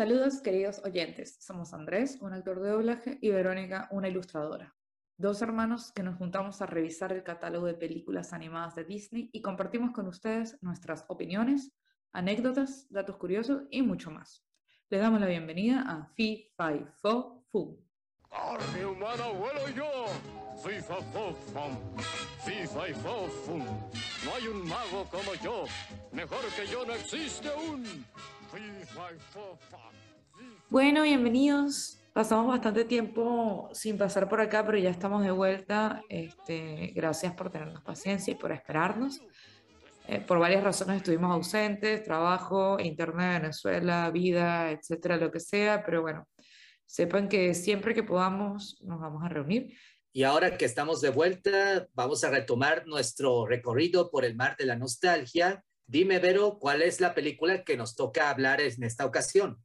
Saludos queridos oyentes, somos Andrés, un actor de doblaje, y Verónica, una ilustradora. Dos hermanos que nos juntamos a revisar el catálogo de películas animadas de Disney y compartimos con ustedes nuestras opiniones, anécdotas, datos curiosos y mucho más. Les damos la bienvenida a Fi, Fi, Fo, Fu. ¡Carne humana vuelo yo! Fi, fa, fum. Fi, fum. No hay un mago como yo. Mejor que yo no existe un... Bueno, bienvenidos. Pasamos bastante tiempo sin pasar por acá, pero ya estamos de vuelta. Este, gracias por tenernos paciencia y por esperarnos. Eh, por varias razones estuvimos ausentes, trabajo, internet Venezuela, vida, etcétera, lo que sea, pero bueno, sepan que siempre que podamos nos vamos a reunir. Y ahora que estamos de vuelta, vamos a retomar nuestro recorrido por el mar de la nostalgia. Dime, Vero, ¿cuál es la película que nos toca hablar en esta ocasión?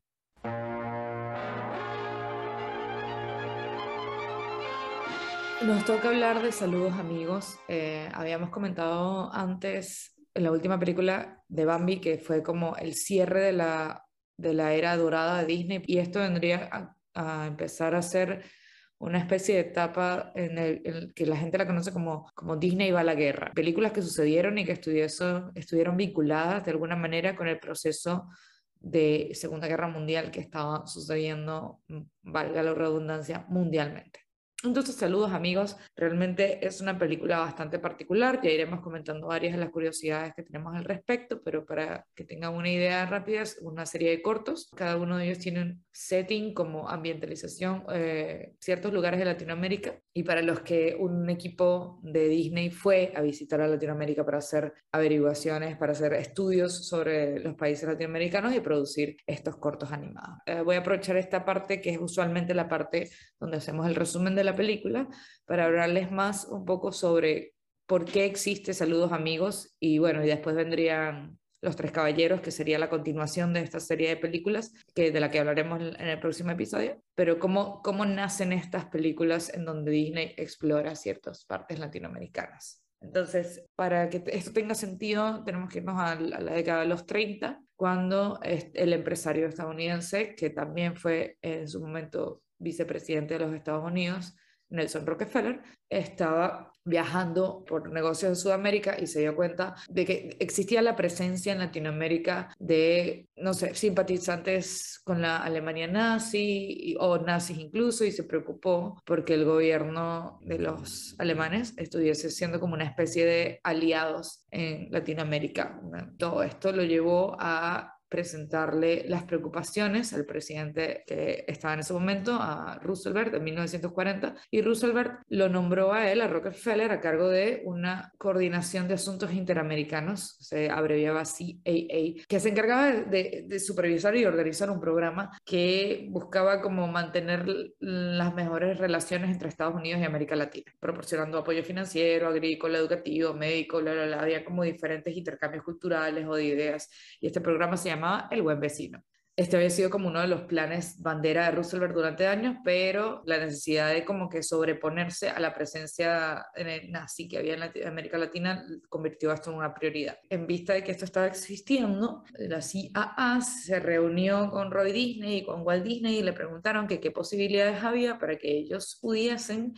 Nos toca hablar de saludos amigos. Eh, habíamos comentado antes en la última película de Bambi que fue como el cierre de la, de la era dorada de Disney y esto vendría a, a empezar a ser una especie de etapa en el, que la gente la conoce como, como Disney va a la guerra. Películas que sucedieron y que estuviesen- estuvieron vinculadas de alguna manera con el proceso de Segunda Guerra Mundial que estaba sucediendo, valga la redundancia, mundialmente. Entonces, saludos amigos, realmente es una película bastante particular, ya iremos comentando varias de las curiosidades que tenemos al respecto, pero para que tengan una idea rápida, es una serie de cortos, cada uno de ellos tiene un setting como ambientalización, eh, ciertos lugares de Latinoamérica, y para los que un equipo de Disney fue a visitar a Latinoamérica para hacer averiguaciones, para hacer estudios sobre los países latinoamericanos y producir estos cortos animados. Eh, voy a aprovechar esta parte que es usualmente la parte donde hacemos el resumen de la película para hablarles más un poco sobre por qué existe Saludos Amigos y bueno, y después vendrían Los Tres Caballeros, que sería la continuación de esta serie de películas que, de la que hablaremos en el próximo episodio, pero cómo, cómo nacen estas películas en donde Disney explora ciertas partes latinoamericanas. Entonces, para que esto tenga sentido, tenemos que irnos a la, década de los 30, cuando el empresario estadounidense, que también fue en su momento vicepresidente de los Estados Unidos, Nelson Rockefeller, estaba viajando por negocios de Sudamérica y se dio cuenta de que existía la presencia en Latinoamérica de, no sé, simpatizantes con la Alemania nazi o nazis incluso y se preocupó porque el gobierno de los alemanes estuviese siendo como una especie de aliados en Latinoamérica. Todo esto lo llevó a presentarle las preocupaciones al presidente que estaba en ese momento, a Roosevelt, en 1940, y Roosevelt lo nombró a él, a Rockefeller, a cargo de una coordinación de asuntos interamericanos, se abreviaba CAA, que se encargaba de, supervisar y organizar un programa que buscaba como mantener las mejores relaciones entre Estados Unidos y América Latina, proporcionando apoyo financiero, agrícola, educativo, médico, bla, bla, bla, había como diferentes intercambios culturales o de ideas, y este programa se llamaba El Buen Vecino. Este había sido como uno de los planes bandera de Roosevelt durante años, pero la necesidad de como que sobreponerse a la presencia nazi que había en América Latina convirtió esto en una prioridad. En vista de que esto estaba existiendo, la CAA se reunió con Roy Disney y con Walt Disney y le preguntaron qué posibilidades había para que ellos pudiesen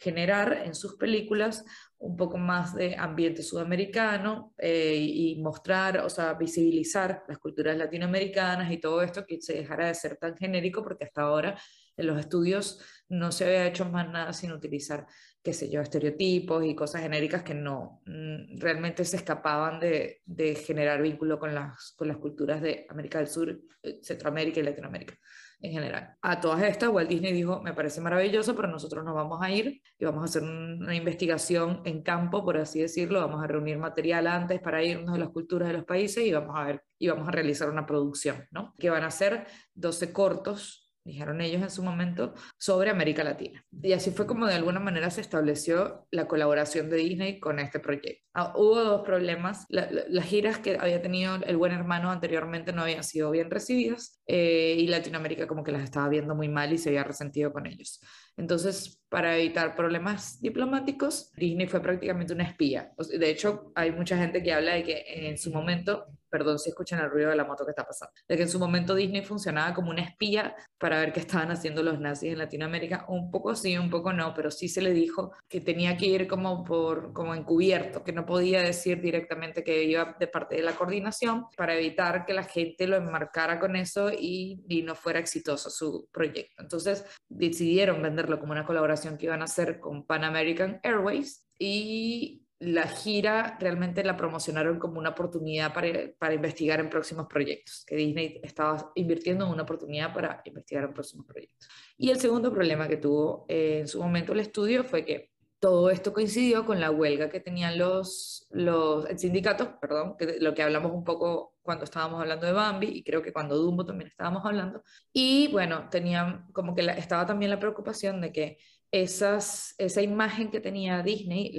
generar en sus películas un poco más de ambiente sudamericano eh, y mostrar, o sea, visibilizar las culturas latinoamericanas y todo esto que se dejara de ser tan genérico porque hasta ahora en los estudios no se había hecho más nada sin utilizar, qué sé yo, estereotipos y cosas genéricas que no mm, realmente se escapaban de, de generar vínculo con las, con las culturas de América del Sur, eh, Centroamérica y Latinoamérica en general. A todas estas, Walt Disney dijo, me parece maravilloso, pero nosotros nos vamos a ir y vamos a hacer un- una investigación en campo, por así decirlo, vamos a reunir material antes para irnos de las culturas de los países y vamos a ver, y vamos a realizar una producción, ¿no? Que van a ser 12 cortos dijeron ellos en su momento, sobre América Latina. Y así fue como de alguna manera se estableció la colaboración de Disney con este proyecto. Ah, hubo dos problemas. La- la- las giras que había tenido el buen hermano anteriormente no habían sido bien recibidas eh, y Latinoamérica como que las estaba viendo muy mal y se había resentido con ellos. Entonces, para evitar problemas diplomáticos, Disney fue prácticamente una espía. De hecho, hay mucha gente que habla de que en su momento perdón si escuchan el ruido de la moto que está pasando, de que en su momento Disney funcionaba como una espía para ver qué estaban haciendo los nazis en Latinoamérica, un poco sí, un poco no, pero sí se le dijo que tenía que ir como por como encubierto, que no podía decir directamente que iba de parte de la coordinación para evitar que la gente lo enmarcara con eso y, y no fuera exitoso su proyecto. Entonces decidieron venderlo como una colaboración que iban a hacer con Pan American Airways y la gira realmente la promocionaron como una oportunidad para, para, investigar en próximos proyectos, que Disney estaba invirtiendo en una oportunidad para investigar en próximos proyectos. Y el segundo problema que tuvo eh, en su momento el estudio fue que todo esto coincidió con la huelga que tenían los, los sindicatos, perdón, que lo que hablamos un poco cuando estábamos hablando de Bambi y creo que cuando Dumbo también estábamos hablando. Y bueno, tenían como que estaba también la preocupación de que esas, esa imagen que tenía Disney,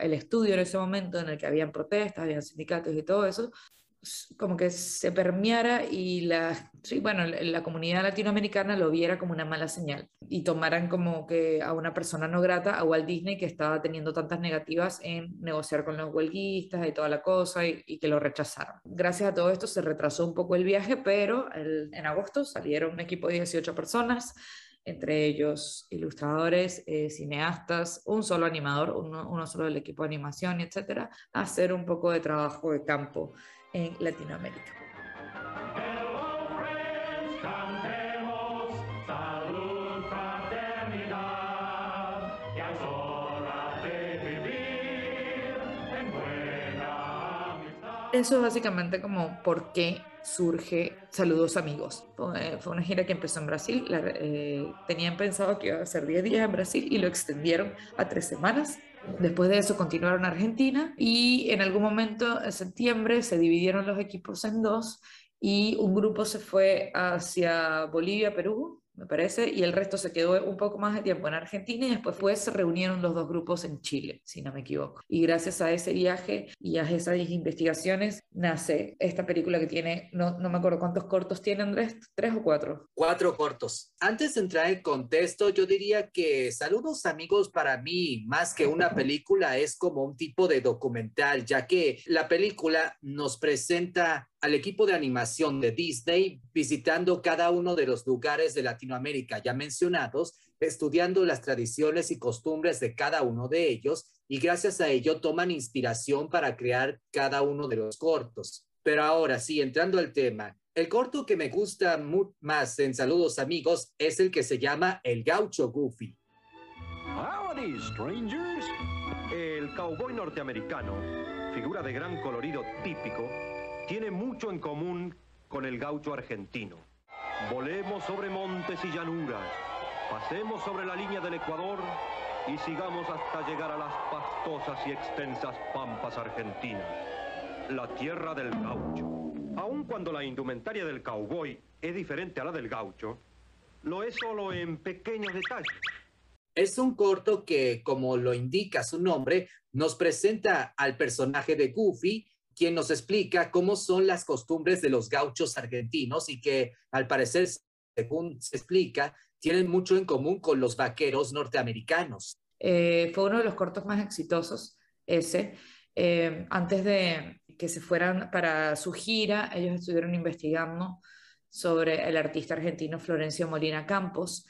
el estudio en ese momento en el que habían protestas, habían sindicatos y todo eso, como que se permeara y la, sí, bueno, la comunidad latinoamericana lo viera como una mala señal y tomaran como que a una persona no grata, a Walt Disney, que estaba teniendo tantas negativas en negociar con los huelguistas y toda la cosa y, y que lo rechazaron. Gracias a todo esto se retrasó un poco el viaje, pero en agosto salieron un equipo de 18 personas entre ellos ilustradores, eh, cineastas, un solo animador, uno, solo del equipo de animación, etcétera, hacer un poco de trabajo de campo en Latinoamérica. Eso es básicamente como por qué surge Saludos Amigos. Fue una gira que empezó en Brasil. Eh, tenían pensado que iba a ser 10 días en Brasil y lo extendieron a tres semanas. Después de eso continuaron a Argentina y en algún momento en septiembre se dividieron los equipos en dos y un grupo se fue hacia Bolivia, Perú me parece, y el resto se quedó un poco más de tiempo en Argentina y después fue, se reunieron los dos grupos en Chile, si no me equivoco. Y gracias a ese viaje y a esas investigaciones nace esta película que tiene, no, no me acuerdo cuántos cortos tiene Andrés, tres o cuatro. Cuatro cortos. Antes de entrar en contexto, yo diría que Saludos amigos para mí, más que una película, es como un tipo de documental, ya que la película nos presenta al equipo de animación de Disney visitando cada uno de los lugares de Latinoamérica ya mencionados, estudiando las tradiciones y costumbres de cada uno de ellos y gracias a ello toman inspiración para crear cada uno de los cortos. Pero ahora sí, entrando al tema, el corto que me gusta más en Saludos Amigos es el que se llama El Gaucho Goofy. Howdy, strangers. El cowboy norteamericano, figura de gran colorido típico, tiene mucho en común con el gaucho argentino. Volemos sobre montes y llanuras, pasemos sobre la línea del Ecuador y sigamos hasta llegar a las pastosas y extensas pampas argentinas, la tierra del gaucho. Aun cuando la indumentaria del cowboy es diferente a la del gaucho, lo es solo en pequeños detalles. Es un corto que, como lo indica su nombre, nos presenta al personaje de Goofy quien nos explica cómo son las costumbres de los gauchos argentinos y que al parecer, según se explica, tienen mucho en común con los vaqueros norteamericanos. Eh, fue uno de los cortos más exitosos, ese. Eh, antes de que se fueran para su gira, ellos estuvieron investigando sobre el artista argentino Florencio Molina Campos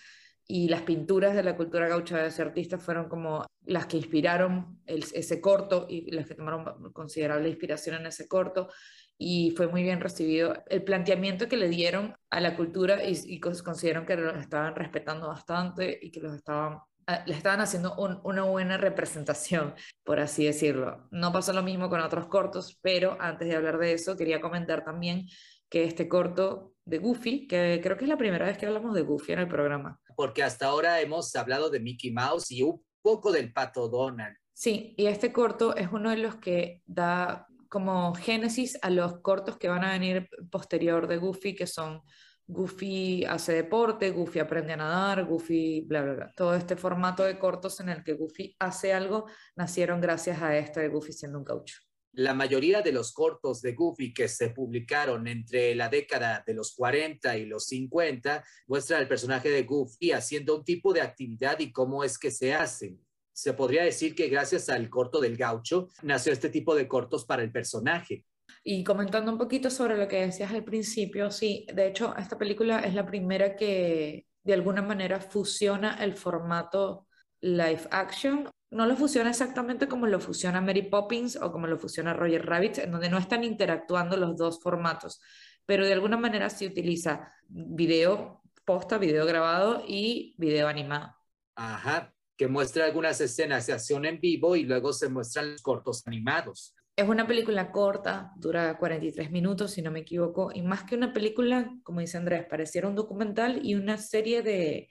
y las pinturas de la cultura gaucha de ese artista fueron como las que inspiraron ese corto y las que tomaron considerable inspiración en ese corto y fue muy bien recibido el planteamiento que le dieron a la cultura y, y consideraron que los estaban respetando bastante y que los estaban ah, le estaban haciendo una buena representación, por así decirlo. No pasó lo mismo con otros cortos, pero antes de hablar de eso, quería comentar también que este corto de Goofy, que creo que es la primera vez que hablamos de Goofy en el programa, porque hasta ahora hemos hablado de Mickey Mouse y un poco del pato Donald. Sí, y este corto es uno de los que da como génesis a los cortos que van a venir posterior de Goofy, que son Goofy hace deporte, Goofy aprende a nadar, Goofy, bla, bla, bla. Todo este formato de cortos en el que Goofy hace algo nacieron gracias a este de Goofy siendo un caucho. La mayoría de los cortos de Goofy que se publicaron entre la década de los 40 y los 50 muestra al personaje de Goofy haciendo un tipo de actividad y cómo es que se hacen. Se podría decir que gracias al corto del gaucho nació este tipo de cortos para el personaje. Y comentando un poquito sobre lo que decías al principio, sí, de hecho, esta película es la primera que de alguna manera fusiona el formato live action. No lo fusiona exactamente como lo fusiona Mary Poppins o como lo fusiona Roger Rabbit, en donde no están interactuando los dos formatos, pero de alguna manera se utiliza video posta, video grabado y video animado. Ajá, que muestra algunas escenas de acción en vivo y luego se muestran los cortos animados. Es una película corta, dura 43 minutos, si no me equivoco, y más que una película, como dice Andrés, pareciera un documental y una serie de,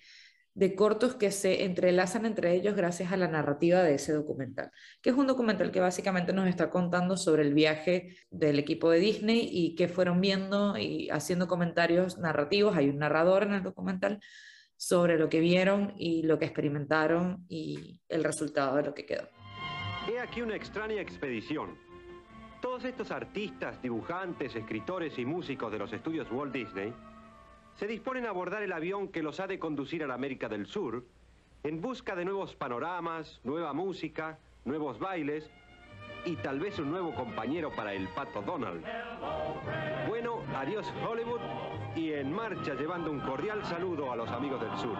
de cortos que se entrelazan entre ellos gracias a la narrativa de ese documental, que es un documental que básicamente nos está contando sobre el viaje del equipo de Disney y qué fueron viendo y haciendo comentarios narrativos. Hay un narrador en el documental sobre lo que vieron y lo que experimentaron y el resultado de lo que quedó. He aquí una extraña expedición todos estos artistas, dibujantes, escritores y músicos de los estudios Walt Disney se disponen a abordar el avión que los ha de conducir a la América del Sur en busca de nuevos panoramas, nueva música, nuevos bailes y tal vez un nuevo compañero para el pato Donald. Bueno, adiós Hollywood y en marcha llevando un cordial saludo a los amigos del sur.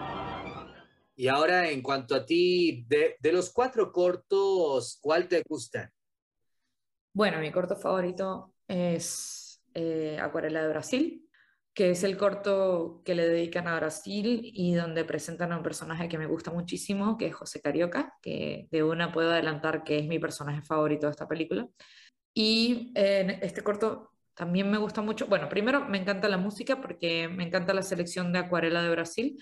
Y ahora en cuanto a ti, de, de los cuatro cortos, ¿cuál te gusta? Bueno, mi corto favorito es eh, Acuarela de Brasil, que es el corto que le dedican a Brasil y donde presentan a un personaje que me gusta muchísimo, que es José Carioca, que de una puedo adelantar que es mi personaje favorito de esta película. Y en este corto también me gusta mucho, bueno, primero me encanta la música porque me encanta la selección de Acuarela de Brasil,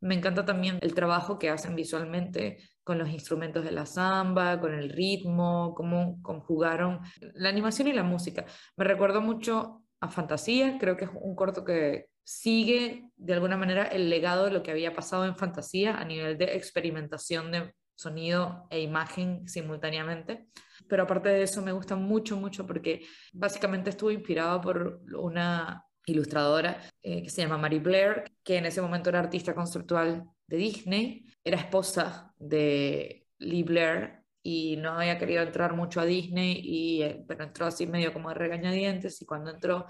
me encanta también el trabajo que hacen visualmente con los instrumentos de la samba, con el ritmo, cómo conjugaron la animación y la música. Me recuerdo mucho a Fantasía, creo que es un corto que sigue de alguna manera el legado de lo que había pasado en Fantasía a nivel de experimentación de sonido e imagen simultáneamente. Pero aparte de eso me gusta mucho, mucho porque básicamente estuvo inspirado por una ilustradora eh, que se llama Mary Blair, que en ese momento era artista conceptual de Disney, era esposa de Lee Blair y no había querido entrar mucho a Disney, y, eh, pero entró así medio como de regañadientes y cuando entró,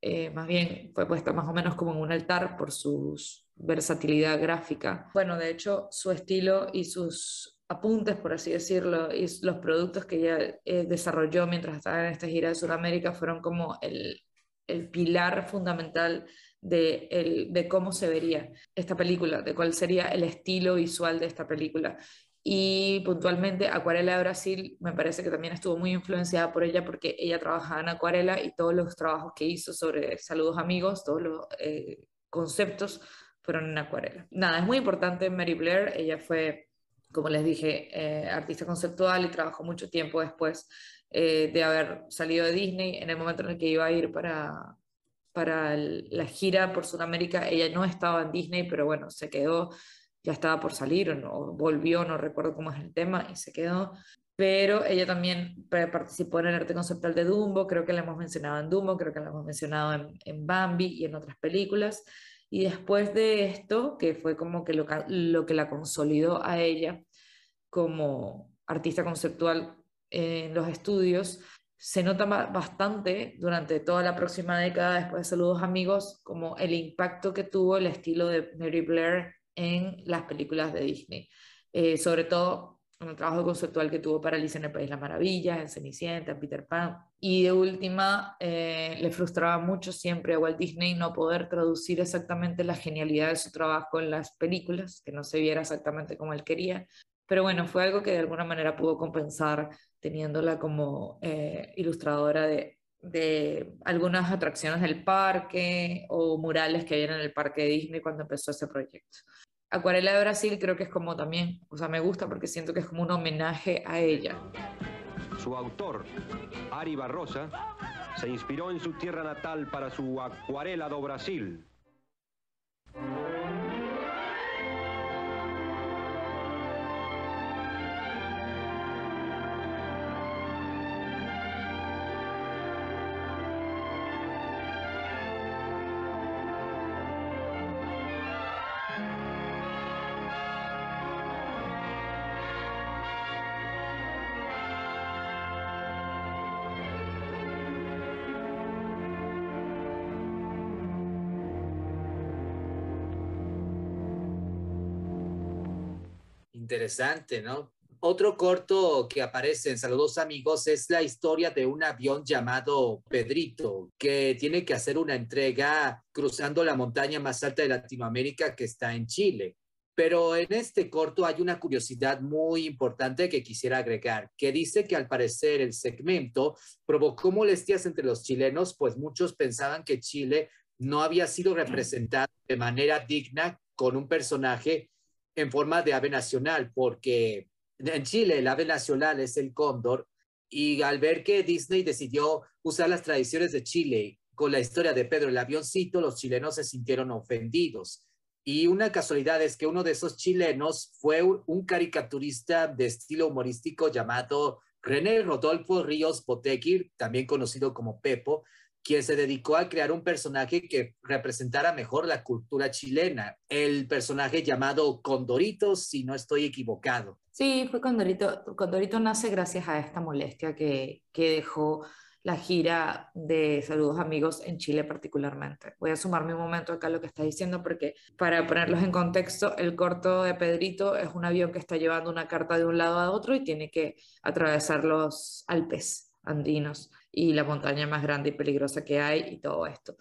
eh, más bien fue puesta más o menos como en un altar por su versatilidad gráfica. Bueno, de hecho, su estilo y sus apuntes, por así decirlo, y los productos que ella desarrolló mientras estaba en esta gira de Sudamérica fueron como el, el pilar fundamental de, el, de cómo se vería esta película, de cuál sería el estilo visual de esta película. Y puntualmente Acuarela de Brasil me parece que también estuvo muy influenciada por ella porque ella trabajaba en acuarela y todos los trabajos que hizo sobre saludos amigos, todos los eh, conceptos fueron en acuarela. Nada, es muy importante Mary Blair, ella fue, como les dije, eh, artista conceptual y trabajó mucho tiempo después eh, de haber salido de Disney en el momento en el que iba a ir para, para la gira por Sudamérica. Ella no estaba en Disney, pero bueno, se quedó, ya estaba por salir o no, volvió, no recuerdo cómo es el tema, y se quedó. Pero ella también participó en el arte conceptual de Dumbo, creo que la hemos mencionado en Dumbo, creo que la hemos mencionado en, en Bambi y en otras películas. Y después de esto, que fue como que lo, lo que la consolidó a ella como artista conceptual en los estudios, se nota bastante durante toda la próxima década, después de Saludos Amigos, como el impacto que tuvo el estilo de Mary Blair en las películas de Disney. Eh, sobre todo en el trabajo conceptual que tuvo para Alicia en el País de las Maravillas, en Cenicienta, en Peter Pan. Y de última, eh, le frustraba mucho siempre a Walt Disney no poder traducir exactamente la genialidad de su trabajo en las películas, que no se viera exactamente como él quería. Pero bueno, fue algo que de alguna manera pudo compensar teniéndola como eh, ilustradora de, de, algunas atracciones del parque o murales que había en el parque de Disney cuando empezó ese proyecto. Acuarela de Brasil creo que es como también, o sea, me gusta porque siento que es como un homenaje a ella. Su autor, Ari Barrosa, se inspiró en su tierra natal para su Acuarela do Brasil. Interesante, ¿no? Otro corto que aparece en Saludos Amigos es la historia de un avión llamado Pedrito, que tiene que hacer una entrega cruzando la montaña más alta de Latinoamérica que está en Chile. Pero en este corto hay una curiosidad muy importante que quisiera agregar, que dice que al parecer el segmento provocó molestias entre los chilenos, pues muchos pensaban que Chile no había sido representado de manera digna con un personaje en forma de ave nacional, porque en Chile el ave nacional es el cóndor y al ver que Disney decidió usar las tradiciones de Chile con la historia de Pedro el avioncito, los chilenos se sintieron ofendidos. Y una casualidad es que uno de esos chilenos fue un caricaturista de estilo humorístico llamado René Rodolfo Ríos Botequir, también conocido como Pepo, quien se dedicó a crear un personaje que representara mejor la cultura chilena, el personaje llamado Condorito, si no estoy equivocado. Sí, fue Condorito. Condorito nace gracias a esta molestia que, que dejó la gira de Saludos Amigos en Chile particularmente. Voy a sumarme un momento acá a lo que está diciendo porque para ponerlos en contexto, el corto de Pedrito es un avión que está llevando una carta de un lado a otro y tiene que atravesar los Alpes andinos y la montaña más grande y peligrosa que hay y todo esto.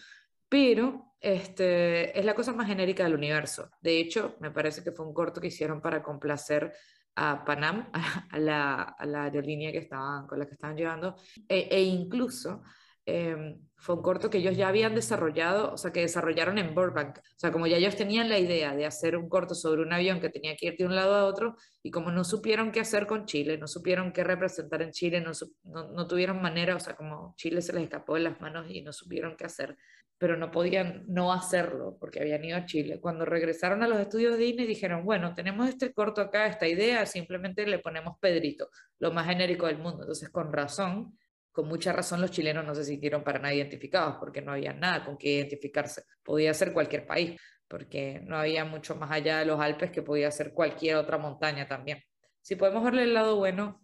Pero este, es la cosa más genérica del universo. De hecho, me parece que fue un corto que hicieron para complacer a Panam, a, la, a la, aerolínea que estaban, con la que estaban llevando, e, e incluso em, fue un corto que ellos ya habían desarrollado, o sea, que desarrollaron en Burbank. O sea, como ya ellos tenían la idea de hacer un corto sobre un avión que tenía que ir de un lado a otro, y como no supieron qué hacer con Chile, no supieron qué representar en Chile, no, no, no tuvieron manera, o sea, como Chile se les escapó de las manos y no supieron qué hacer, pero no podían no hacerlo porque habían ido a Chile. Cuando regresaron a los estudios de Disney dijeron, bueno, tenemos este corto acá, esta idea, simplemente le ponemos Pedrito, lo más genérico del mundo. Entonces, con razón, con mucha razón los chilenos no se sintieron para nada identificados porque no había nada con qué identificarse. Podía ser cualquier país, porque no había mucho más allá de los Alpes que podía ser cualquier otra montaña también. Si podemos verle el lado bueno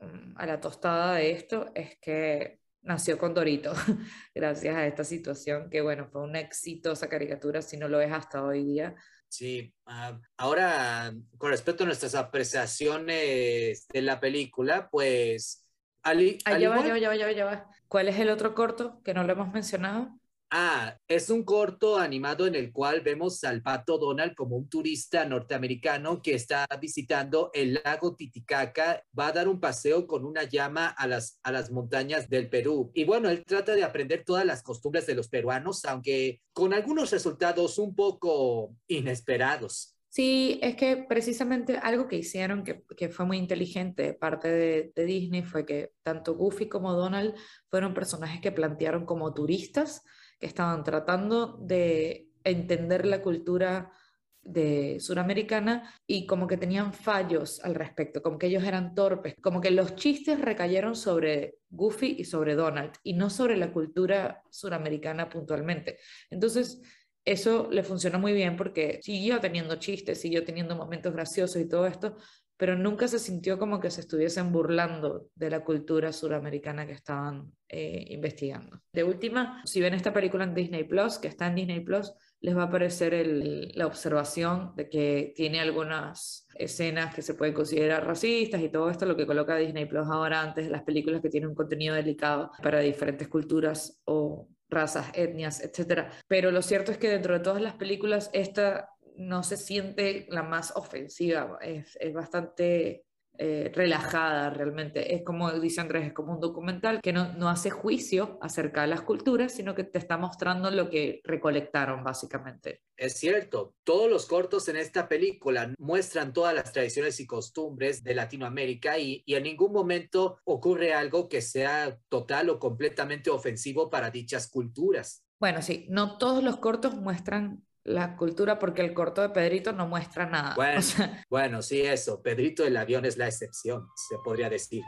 mm, a la tostada de esto, es que nació con Dorito, gracias a esta situación, que bueno, fue una exitosa caricatura, si no lo es hasta hoy día. Sí, ah, ahora con respecto a nuestras apreciaciones de la película, pues... Ali, ah, ya, va, ya, va, ya va, ya va. ¿Cuál es el otro corto que no lo hemos mencionado? Ah, es un corto animado en el cual vemos al pato Donald como un turista norteamericano que está visitando el lago Titicaca, va a dar un paseo con una llama a las, a las montañas del Perú. Y bueno, él trata de aprender todas las costumbres de los peruanos, aunque con algunos resultados un poco inesperados. Sí, es que precisamente algo que hicieron que, que fue muy inteligente de parte de, Disney fue que tanto Goofy como Donald fueron personajes que plantearon como turistas que estaban tratando de entender la cultura de suramericana y como que tenían fallos al respecto, como que ellos eran torpes, como que los chistes recayeron sobre Goofy y sobre Donald y no sobre la cultura suramericana puntualmente. Entonces, eso le funcionó muy bien porque siguió teniendo chistes, siguió teniendo momentos graciosos y todo esto, pero nunca se sintió como que se estuviesen burlando de la cultura suramericana que estaban eh, investigando. De última, si ven esta película en Disney Plus, que está en Disney Plus, les va a aparecer la observación de que tiene algunas escenas que se pueden considerar racistas y todo esto, lo que coloca Disney Plus ahora antes de las películas que tienen un contenido delicado para diferentes culturas o razas, etnias, etc. Pero lo cierto es que dentro de todas las películas, esta no se siente la más ofensiva, es, bastante eh, relajada realmente. Es como dice Andrés, es como un documental que no, no, hace juicio acerca de las culturas, sino que te está mostrando lo que recolectaron básicamente. Es cierto, todos los cortos en esta película muestran todas las tradiciones y costumbres de Latinoamérica y, y en ningún momento ocurre algo que sea total o completamente ofensivo para dichas culturas. Bueno, sí, no todos los cortos muestran la cultura porque el corto de Pedrito no muestra nada. Bueno, bueno, sí, eso. Pedrito el avión es la excepción, se podría decir.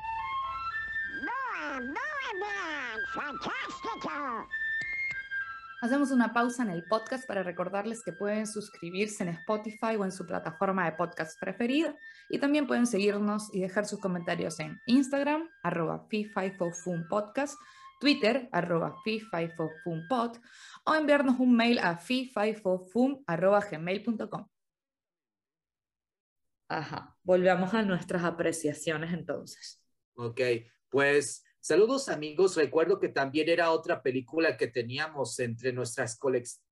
Hacemos una pausa en el podcast para recordarles que pueden suscribirse en Spotify o en su plataforma de podcast preferida y también pueden seguirnos y dejar sus comentarios en Instagram, arroba Podcast, Twitter, arroba o enviarnos un mail a fi5fofum.gmail.com. Ajá, volvamos a nuestras apreciaciones entonces. Ok, pues saludos amigos. Recuerdo que también era otra película que teníamos entre, nuestras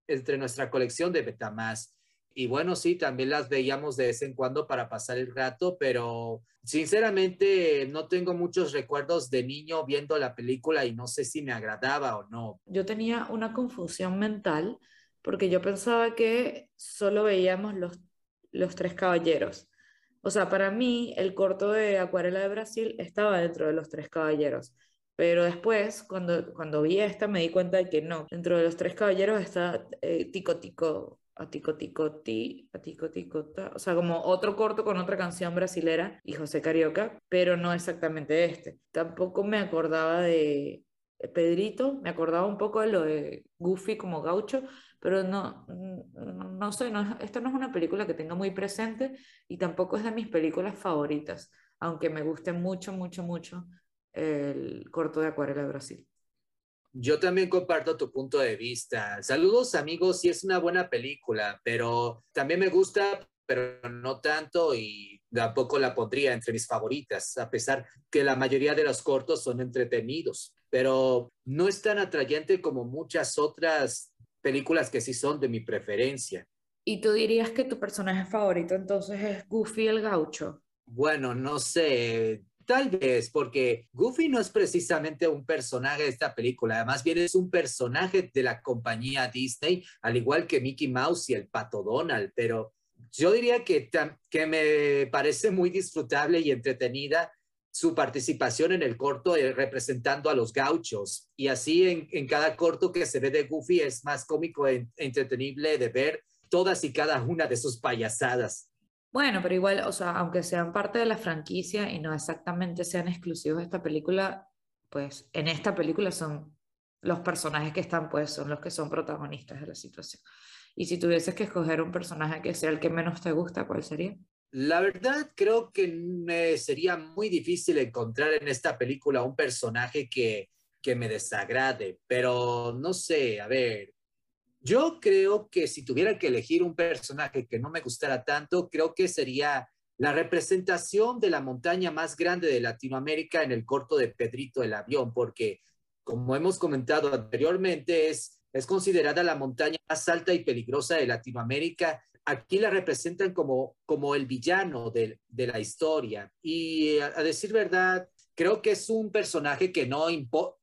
entre nuestra colección de Betamax. Y bueno, sí, también las veíamos de vez en cuando para pasar el rato, pero sinceramente no tengo muchos recuerdos de niño viendo la película y no sé si me agradaba o no. Yo tenía una confusión mental porque yo pensaba que solo veíamos los, los tres caballeros. O sea, para mí el corto de Acuarela de Brasil estaba dentro de los tres caballeros. Pero después, cuando, cuando vi esta, me di cuenta de que no. Dentro de los tres caballeros está eh, Tico Tico a tico tico ti, a tico tico ta, o sea, como otro corto con otra canción brasilera y José Carioca, pero no exactamente este. Tampoco me acordaba de Pedrito, me acordaba un poco de lo de Goofy como gaucho, pero no, no, sé, no, esta no es una película que tenga muy presente y tampoco es de mis películas favoritas, aunque me guste mucho, mucho, mucho el corto de Acuarela de Brasil. Yo también comparto tu punto de vista. Saludos amigos, sí es una buena película, pero también me gusta, pero no tanto y tampoco la pondría entre mis favoritas, a pesar que la mayoría de los cortos son entretenidos, pero no es tan atrayente como muchas otras películas que sí son de mi preferencia. ¿Y tú dirías que tu personaje favorito entonces es Goofy el gaucho? Bueno, no sé, Tal vez, porque Goofy no es precisamente un personaje de esta película, además bien es un personaje de la compañía Disney, al igual que Mickey Mouse y el Pato Donald, pero yo diría que, que me parece muy disfrutable y entretenida su participación en el corto eh, representando a los gauchos. Y así en, en, cada corto que se ve de Goofy es más cómico e entretenible de ver todas y cada una de sus payasadas. Bueno, pero igual, o sea, aunque sean parte de la franquicia y no exactamente sean exclusivos de esta película, pues en esta película son los personajes que están, pues son los que son protagonistas de la situación. Y si tuvieses que escoger un personaje que sea el que menos te gusta, ¿cuál sería? La verdad, creo que me sería muy difícil encontrar en esta película un personaje que, que me desagrade, pero no sé, a ver, yo creo que si tuviera que elegir un personaje que no me gustara tanto, creo que sería la representación de la montaña más grande de Latinoamérica en el corto de Pedrito el Avión, porque como hemos comentado anteriormente, es, es considerada la montaña más alta y peligrosa de Latinoamérica. Aquí la representan como, como el villano de, de la historia. Y a decir verdad, creo que es un personaje que no,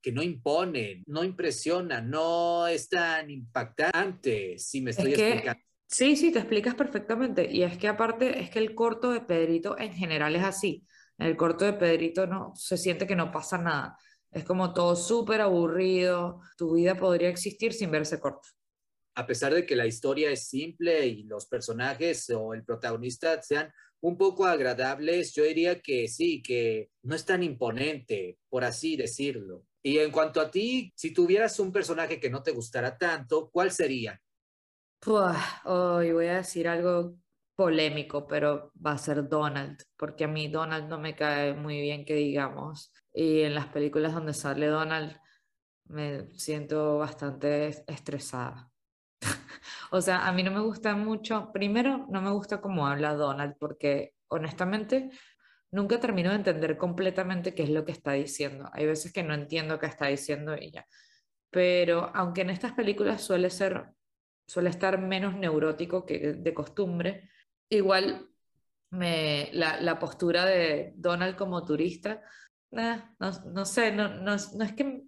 que no impone, no impresiona, no es tan impactante, si me estoy explicando. Sí, sí, te explicas perfectamente. Y es que aparte, es que el corto de Pedrito en general es así. En el corto de Pedrito no se siente que no pasa nada. Es como todo súper aburrido. Tu vida podría existir sin verse corto. A pesar de que la historia es simple y los personajes o el protagonista sean un poco agradables, yo diría que sí, que no es tan imponente, por así decirlo. Y en cuanto a ti, si tuvieras un personaje que no te gustara tanto, ¿cuál sería? Hoy voy a decir algo polémico, pero va a ser Donald, porque a mí Donald no me cae muy bien que digamos. Y en las películas donde sale Donald me siento bastante estresada. O sea, a mí no me gusta mucho, primero no me gusta cómo habla Donald, porque honestamente nunca termino de entender completamente qué es lo que está diciendo. Hay veces que no entiendo qué está diciendo ella. Pero aunque en estas películas suele ser, suele estar menos neurótico que de costumbre, igual me, la, postura de Donald como turista, no, sé, no, no es que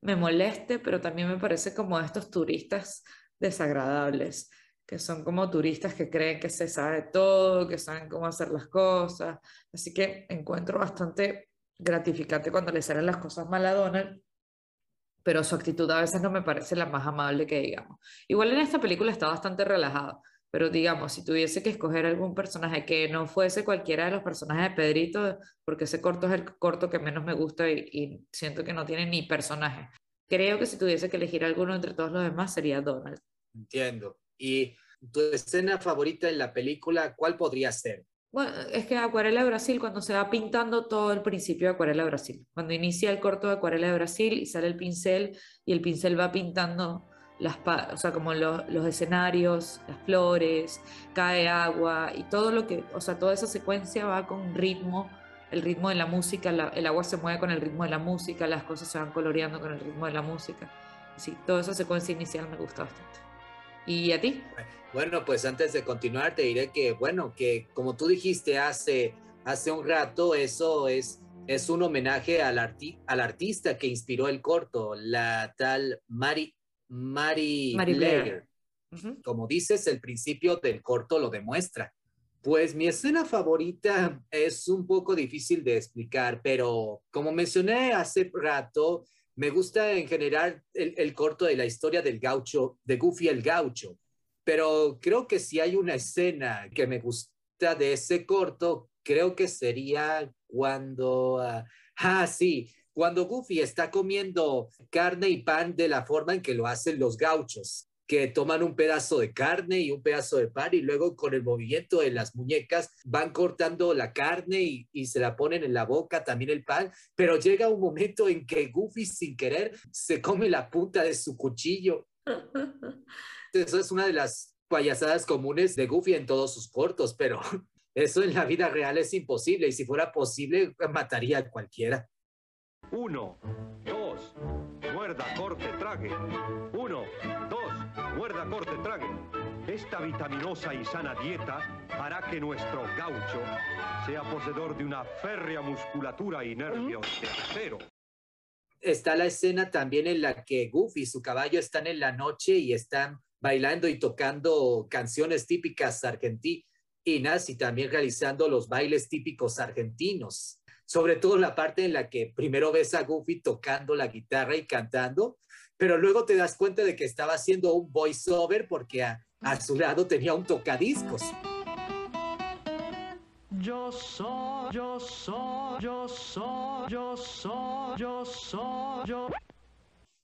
me moleste, pero también me parece como estos turistas desagradables, que son como turistas que creen que se sabe todo, que saben cómo hacer las cosas. Así que encuentro bastante gratificante cuando le salen las cosas mal a Donald, pero su actitud a veces no me parece la más amable que digamos. Igual en esta película está bastante relajado, pero digamos, si tuviese que escoger algún personaje que no fuese cualquiera de los personajes de Pedrito, porque ese corto es el corto que menos me gusta y, y siento que no tiene ni personaje. Creo que si tuviese que elegir alguno entre todos los demás sería Donald. Entiendo. ¿Y tu escena favorita en la película, cuál podría ser? Bueno, es que Acuarela de Brasil, cuando se va pintando todo el principio de Acuarela de Brasil, cuando inicia el corto de Acuarela de Brasil y sale el pincel y el pincel va pintando las, o sea, como los escenarios, las flores, cae agua y todo lo que, o sea, toda esa secuencia va con ritmo, el ritmo de la música, el agua se mueve con el ritmo de la música, las cosas se van coloreando con el ritmo de la música. Sí, toda esa secuencia inicial me gusta bastante. ¿Y a ti? Bueno, pues antes de continuar te diré que, bueno, que como tú dijiste hace, hace un rato, eso es, es un homenaje al, al artista que inspiró el corto, la tal Mari, Mary, Blair. Como dices, el principio del corto lo demuestra. Pues mi escena favorita es un poco difícil de explicar, pero como mencioné hace rato, me gusta en general el, corto de la historia del gaucho, de Goofy el gaucho, pero creo que si hay una escena que me gusta de ese corto, creo que sería cuando, ah, ah sí, cuando Goofy está comiendo carne y pan de la forma en que lo hacen los gauchos, que toman un pedazo de carne y un pedazo de pan y luego con el movimiento de las muñecas van cortando la carne y, se la ponen en la boca, también el pan, pero llega un momento en que Goofy sin querer se come la punta de su cuchillo. Eso es una de las payasadas comunes de Goofy en todos sus cortos, pero eso en la vida real es imposible y si fuera posible mataría a cualquiera. Uno, dos, muerda, corte, trague. Uno, dos, muerda, corte, trague. Esta vitaminosa y sana dieta hará que nuestro gaucho sea poseedor de una férrea musculatura y nervios de acero. Está la escena también en la que Goofy y su caballo están en la noche y están bailando y tocando canciones típicas argentinas y también realizando los bailes típicos argentinos sobre todo la parte en la que primero ves a Goofy tocando la guitarra y cantando, pero luego te das cuenta de que estaba haciendo un voiceover porque a, su lado tenía un tocadiscos. Yo soy, yo soy, yo soy, yo soy, yo soy, yo.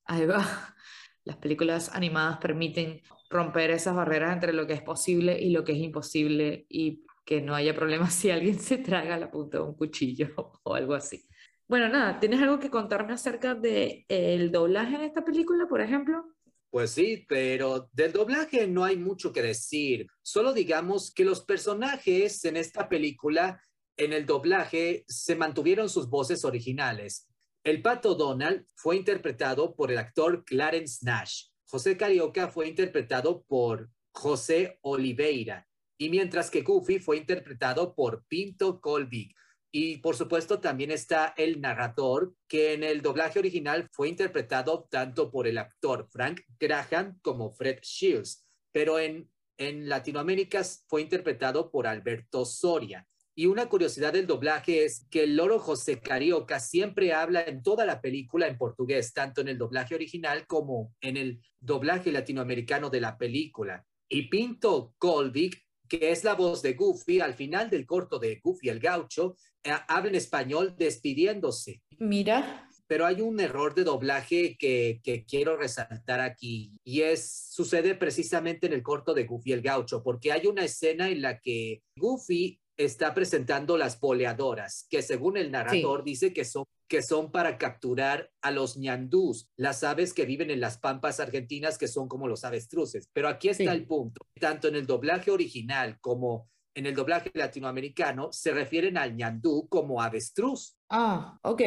Ahí va. Las películas animadas permiten romper esas barreras entre lo que es posible y lo que es imposible y que no haya problema si alguien se traga la punta de un cuchillo o algo así. Bueno, nada, ¿tienes algo que contarme acerca del el doblaje en esta película, por ejemplo? Pues sí, pero del doblaje no hay mucho que decir. Solo digamos que los personajes en esta película, en el doblaje, se mantuvieron sus voces originales. El pato Donald fue interpretado por el actor Clarence Nash. José Carioca fue interpretado por José Oliveira y mientras que Goofy fue interpretado por Pinto Colby. Y por supuesto también está el narrador, que en el doblaje original fue interpretado tanto por el actor Frank Graham como Fred Shields, pero en, en Latinoamérica fue interpretado por Alberto Soria. Y una curiosidad del doblaje es que el loro José Carioca siempre habla en toda la película en portugués, tanto en el doblaje original como en el doblaje latinoamericano de la película. Y Pinto Colvig que es la voz de Goofy al final del corto de Goofy el gaucho, eh, habla en español despidiéndose. Mira. Pero hay un error de doblaje que, que, quiero resaltar aquí y es sucede precisamente en el corto de Goofy el gaucho, porque hay una escena en la que Goofy está presentando las poleadoras, que según el narrador dice que son, que son para capturar a los ñandús, las aves que viven en las pampas argentinas, que son como los avestruces. Pero aquí está el punto. Tanto en el doblaje original como en el doblaje latinoamericano se refieren al ñandú como avestruz. Ah, ok.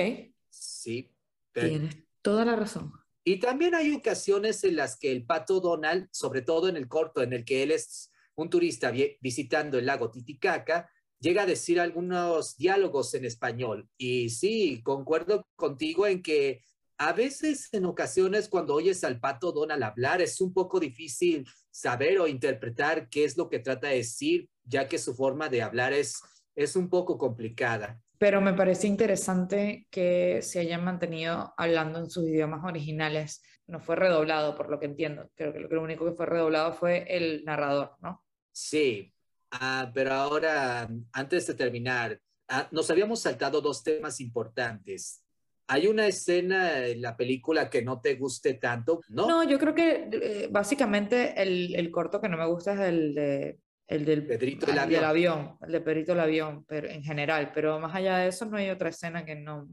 Sí. Tienes toda la razón. Y también hay ocasiones en las que el pato Donald, sobre todo en el corto en el que él es un turista visitando el lago Titicaca, llega a decir algunos diálogos en español. Y sí, concuerdo contigo en que a veces, en ocasiones, cuando oyes al pato Donald hablar, es un poco difícil saber o interpretar qué es lo que trata de decir, ya que su forma de hablar es, es un poco complicada. Pero me parece interesante que se hayan mantenido hablando en sus idiomas originales. No fue redoblado, por lo que entiendo. Creo que lo único que fue redoblado fue el narrador, ¿no? Sí, Ah, pero ahora, antes de terminar, ah, nos habíamos saltado dos temas importantes. ¿Hay una escena en la película que no te guste tanto? No, no yo creo que eh, básicamente el, el, corto que no me gusta es el, de, el del, Pedrito del avión. avión. El de Pedrito el avión, pero en general. Pero más allá de eso, no hay otra escena que no,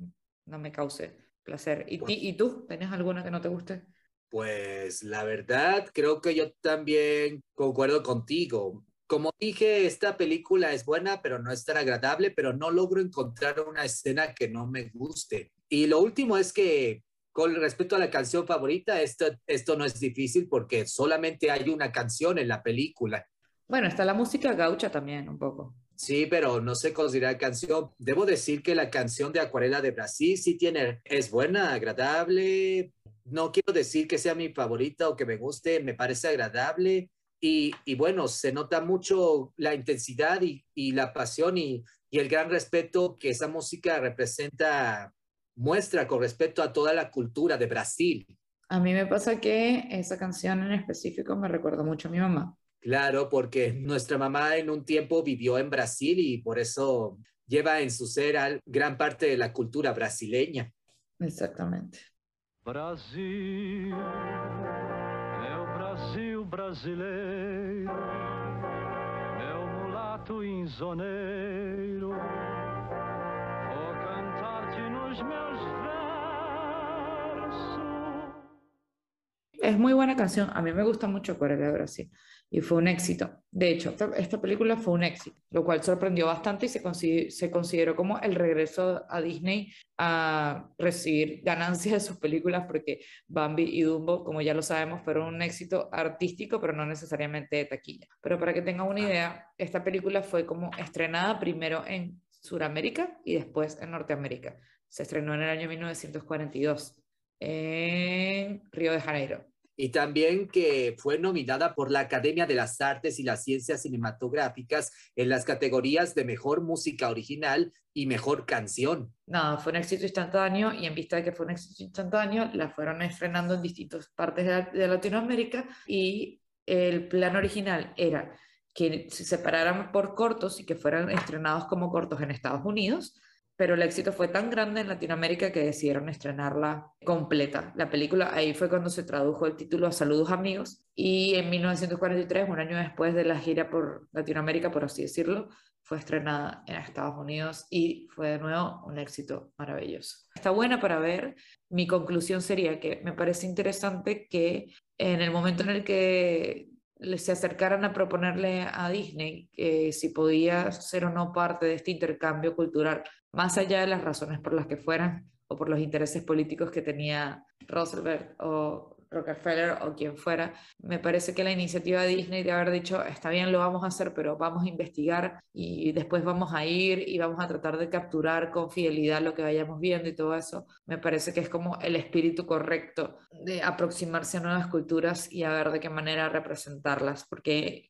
no me cause placer. ¿Y, ¿Y tú? ¿Tienes alguna que no te guste? Pues la verdad, creo que yo también concuerdo contigo. Como dije, esta película es buena, pero no es tan agradable, pero no logro encontrar una escena que no me guste. Y lo último es que con respecto a la canción favorita, esto, esto no es difícil porque solamente hay una canción en la película. Bueno, está la música gaucha también un poco. Sí, pero no se considera canción. Debo decir que la canción de Acuarela de Brasil sí tiene, es buena, agradable. No quiero decir que sea mi favorita o que me guste, me parece agradable. Y, y bueno, se nota mucho la intensidad y, y la pasión y, y el gran respeto que esa música representa, muestra con respecto a toda la cultura de Brasil. A mí me pasa que esa canción en específico me recuerda mucho a mi mamá. Claro, porque nuestra mamá en un tiempo vivió en Brasil y por eso lleva en su ser al- gran parte de la cultura brasileña. Exactamente. Brasil brasileiro, o mulato insoneiro. Vou cantar-te nos meus versos. Es muy buena canción. A mí me gusta mucho Acuarela de Brasil y fue un éxito. De hecho, esta, esta película fue un éxito, lo cual sorprendió bastante y se, se consideró como el regreso a Disney a recibir ganancias de sus películas porque Bambi y Dumbo, como ya lo sabemos, fueron un éxito artístico, pero no necesariamente de taquilla. Pero para que tengan una idea, esta película fue como estrenada primero en Sudamérica y después en Norteamérica. Se estrenó en el año 1942 en Río de Janeiro. Y también que fue nominada por la Academia de las Artes y las Ciencias Cinematográficas en las categorías de Mejor Música Original y Mejor Canción. Nada, fue un éxito instantáneo y en vista de que fue un éxito instantáneo, la fueron estrenando en distintas partes de, Latinoamérica y el plan original era que se separaran por cortos y que fueran estrenados como cortos en Estados Unidos, pero el éxito fue tan grande en Latinoamérica que decidieron estrenarla completa. La película, ahí fue cuando se tradujo el título a Saludos amigos y en 1943, un año después de la gira por Latinoamérica, por así decirlo, fue estrenada en Estados Unidos y fue de nuevo un éxito maravilloso. Está buena para ver. Mi conclusión sería que me parece interesante que en el momento en el que se acercaran a proponerle a Disney que si podía ser o no parte de este intercambio cultural, más allá de las razones por las que fueran o por los intereses políticos que tenía Roosevelt o Rockefeller o quien fuera, me parece que la iniciativa de Disney de haber dicho, está bien, lo vamos a hacer, pero vamos a investigar y después vamos a ir y vamos a tratar de capturar con fidelidad lo que vayamos viendo y todo eso, me parece que es como el espíritu correcto de aproximarse a nuevas culturas y a ver de qué manera representarlas, porque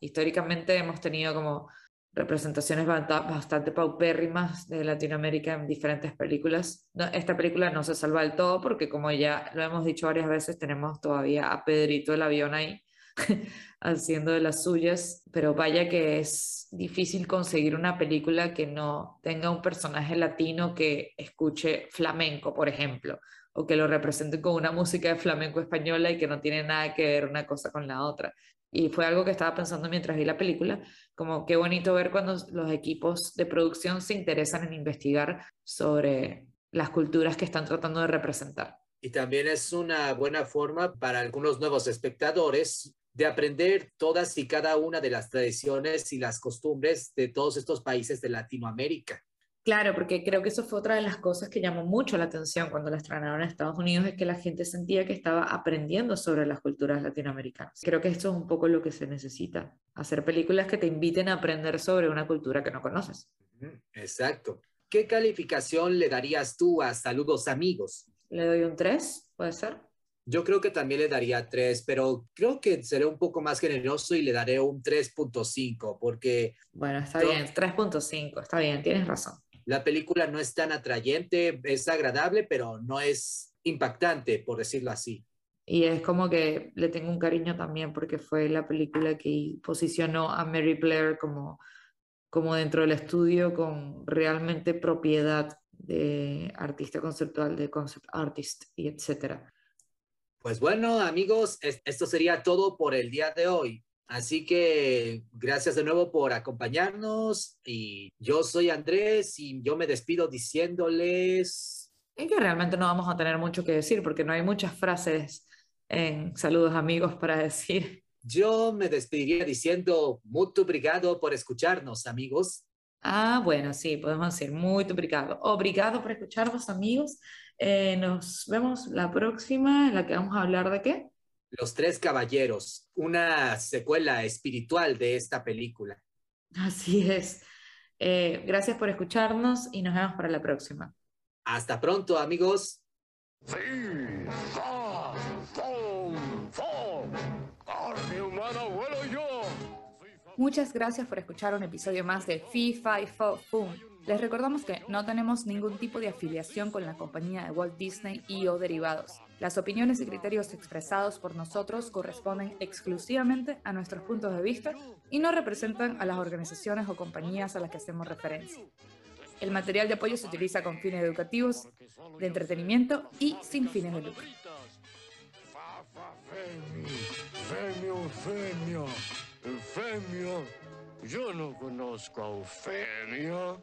históricamente hemos tenido como representaciones bastante paupérrimas de Latinoamérica en diferentes películas. No, esta película no se salva del todo porque como ya lo hemos dicho varias veces, tenemos todavía a Pedrito el avión ahí haciendo de las suyas, pero vaya que es difícil conseguir una película que no tenga un personaje latino que escuche flamenco, por ejemplo, o que lo represente con una música de flamenco española y que no tiene nada que ver una cosa con la otra. Y fue algo que estaba pensando mientras vi la película, como qué bonito ver cuando los equipos de producción se interesan en investigar sobre las culturas que están tratando de representar. Y también es una buena forma para algunos nuevos espectadores de aprender todas y cada una de las tradiciones y las costumbres de todos estos países de Latinoamérica. Claro, porque creo que eso fue otra de las cosas que llamó mucho la atención cuando la estrenaron en Estados Unidos, es que la gente sentía que estaba aprendiendo sobre las culturas latinoamericanas. Creo que esto es un poco lo que se necesita, hacer películas que te inviten a aprender sobre una cultura que no conoces. Exacto. ¿Qué calificación le darías tú a Saludos Amigos? Le doy un 3, ¿puede ser? Yo creo que también le daría 3, pero creo que seré un poco más generoso y le daré un 3.5 porque Bueno, está Yo- bien, 3.5, está bien, tienes razón. La película no es tan atrayente, es agradable, pero no es impactante, por decirlo así. Y es como que le tengo un cariño también porque fue la película que posicionó a Mary Blair como, como dentro del estudio con realmente propiedad de artista conceptual, de concept artist y etcétera. Pues bueno, amigos, es- esto sería todo por el día de hoy. Así que gracias de nuevo por acompañarnos y yo soy Andrés y yo me despido diciéndoles, Es que realmente no vamos a tener mucho que decir porque no hay muchas frases en saludos amigos para decir. Yo me despediría diciendo muito obrigado por escucharnos, amigos. Ah, bueno, sí, podemos decir muy obrigado. Obrigado por escucharnos, amigos. Eh, nos vemos la próxima, en la que vamos a hablar de qué? Los Tres Caballeros, una secuela espiritual de esta película. Así es. Eh, gracias por escucharnos y nos vemos para la próxima. Hasta pronto, amigos. ¡Carne humana vuelo yo! Muchas gracias por escuchar un episodio más de Fi Fi Fo Fum. Les recordamos que no tenemos ningún tipo de afiliación con la compañía de Walt Disney y o derivados. Las opiniones y criterios expresados por nosotros corresponden exclusivamente a nuestros puntos de vista y no representan a las organizaciones o compañías a las que hacemos referencia. El material de apoyo se utiliza con fines educativos, de entretenimiento y sin fines de lucro. Femio, Femio, Femio. Yo no conozco a Eufemia.